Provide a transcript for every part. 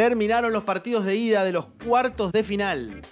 Terminaron los partidos de ida de los cuartos de final.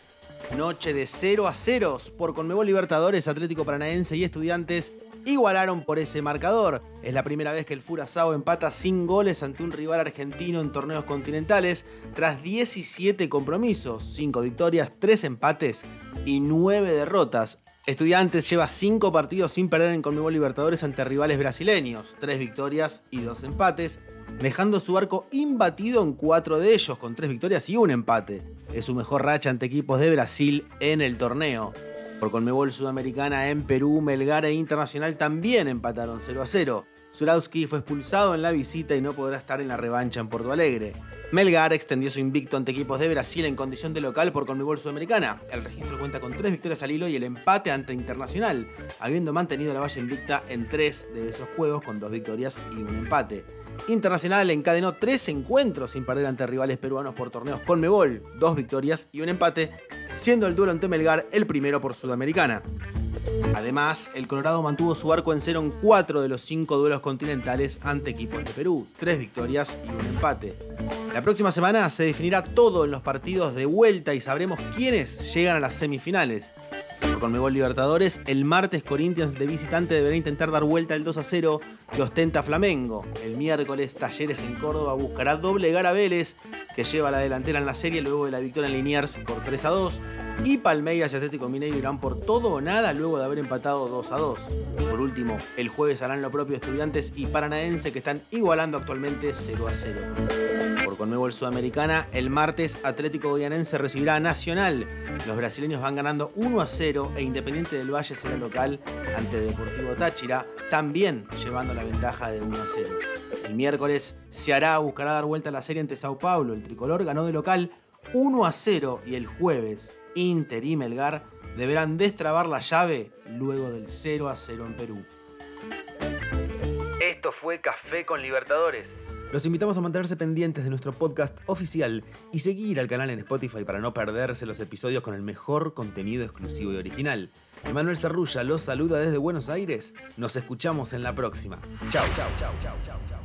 Noche de 0 a 0 por Conmebol Libertadores, Atlético Paranaense y Estudiantes igualaron por ese marcador. Es la primera vez que el Furazao empata sin goles ante un rival argentino en torneos continentales tras 17 compromisos, 5 victorias, 3 empates y 9 derrotas. Estudiantes lleva 5 partidos sin perder en Conmebol Libertadores ante rivales brasileños, 3 victorias y 2 empates, dejando su arco imbatido en 4 de ellos, con 3 victorias y un empate. Es su mejor racha ante equipos de Brasil en el torneo. Por Conmebol Sudamericana en Perú, Melgar e Internacional también empataron 0 a 0. Zurowski fue expulsado en la visita y no podrá estar en la revancha en Porto Alegre. Melgar extendió su invicto ante equipos de Brasil en condición de local por Conmebol Sudamericana. El registro cuenta con tres victorias al hilo y el empate ante Internacional, habiendo mantenido la valla invicta en tres de esos juegos con dos victorias y un empate. Internacional encadenó tres encuentros sin perder ante rivales peruanos por torneos Conmebol, dos victorias y un empate, siendo el duelo ante Melgar el primero por Sudamericana. Además, el Colorado mantuvo su arco en cero en cuatro de los cinco duelos continentales ante equipos de Perú, tres victorias y un empate. La próxima semana se definirá todo en los partidos de vuelta y sabremos quiénes llegan a las semifinales. Por Conmebol Libertadores, el martes Corinthians de visitante deberá intentar dar vuelta el 2 a 0 que ostenta Flamengo. El miércoles Talleres en Córdoba buscará doblegar a que lleva la delantera en la serie luego de la victoria en Liniers por 3 a 2. Y Palmeiras y Atlético Mineiro irán por todo o nada luego de haber empatado 2 a 2. Por último, el jueves harán lo propio Estudiantes y Paranaense que están igualando actualmente 0 a 0. Por Conmebol Sudamericana, el martes Atlético Goianense recibirá Nacional. Los brasileños van ganando 1 a 0 e Independiente del Valle será local ante Deportivo Táchira, también llevando la ventaja de 1 a 0. El miércoles Ceará buscará dar vuelta a la serie ante Sao Paulo. El tricolor ganó de local 1 a 0 y el jueves Inter y Melgar deberán destrabar la llave luego del 0 a 0 en Perú. Esto fue Café con Libertadores. Los invitamos a mantenerse pendientes de nuestro podcast oficial y seguir al canal en Spotify para no perderse los episodios con el mejor contenido exclusivo y original. Emanuel Cerrulla los saluda desde Buenos Aires. Nos escuchamos en la próxima. Chao, chao, chao, chao, chao.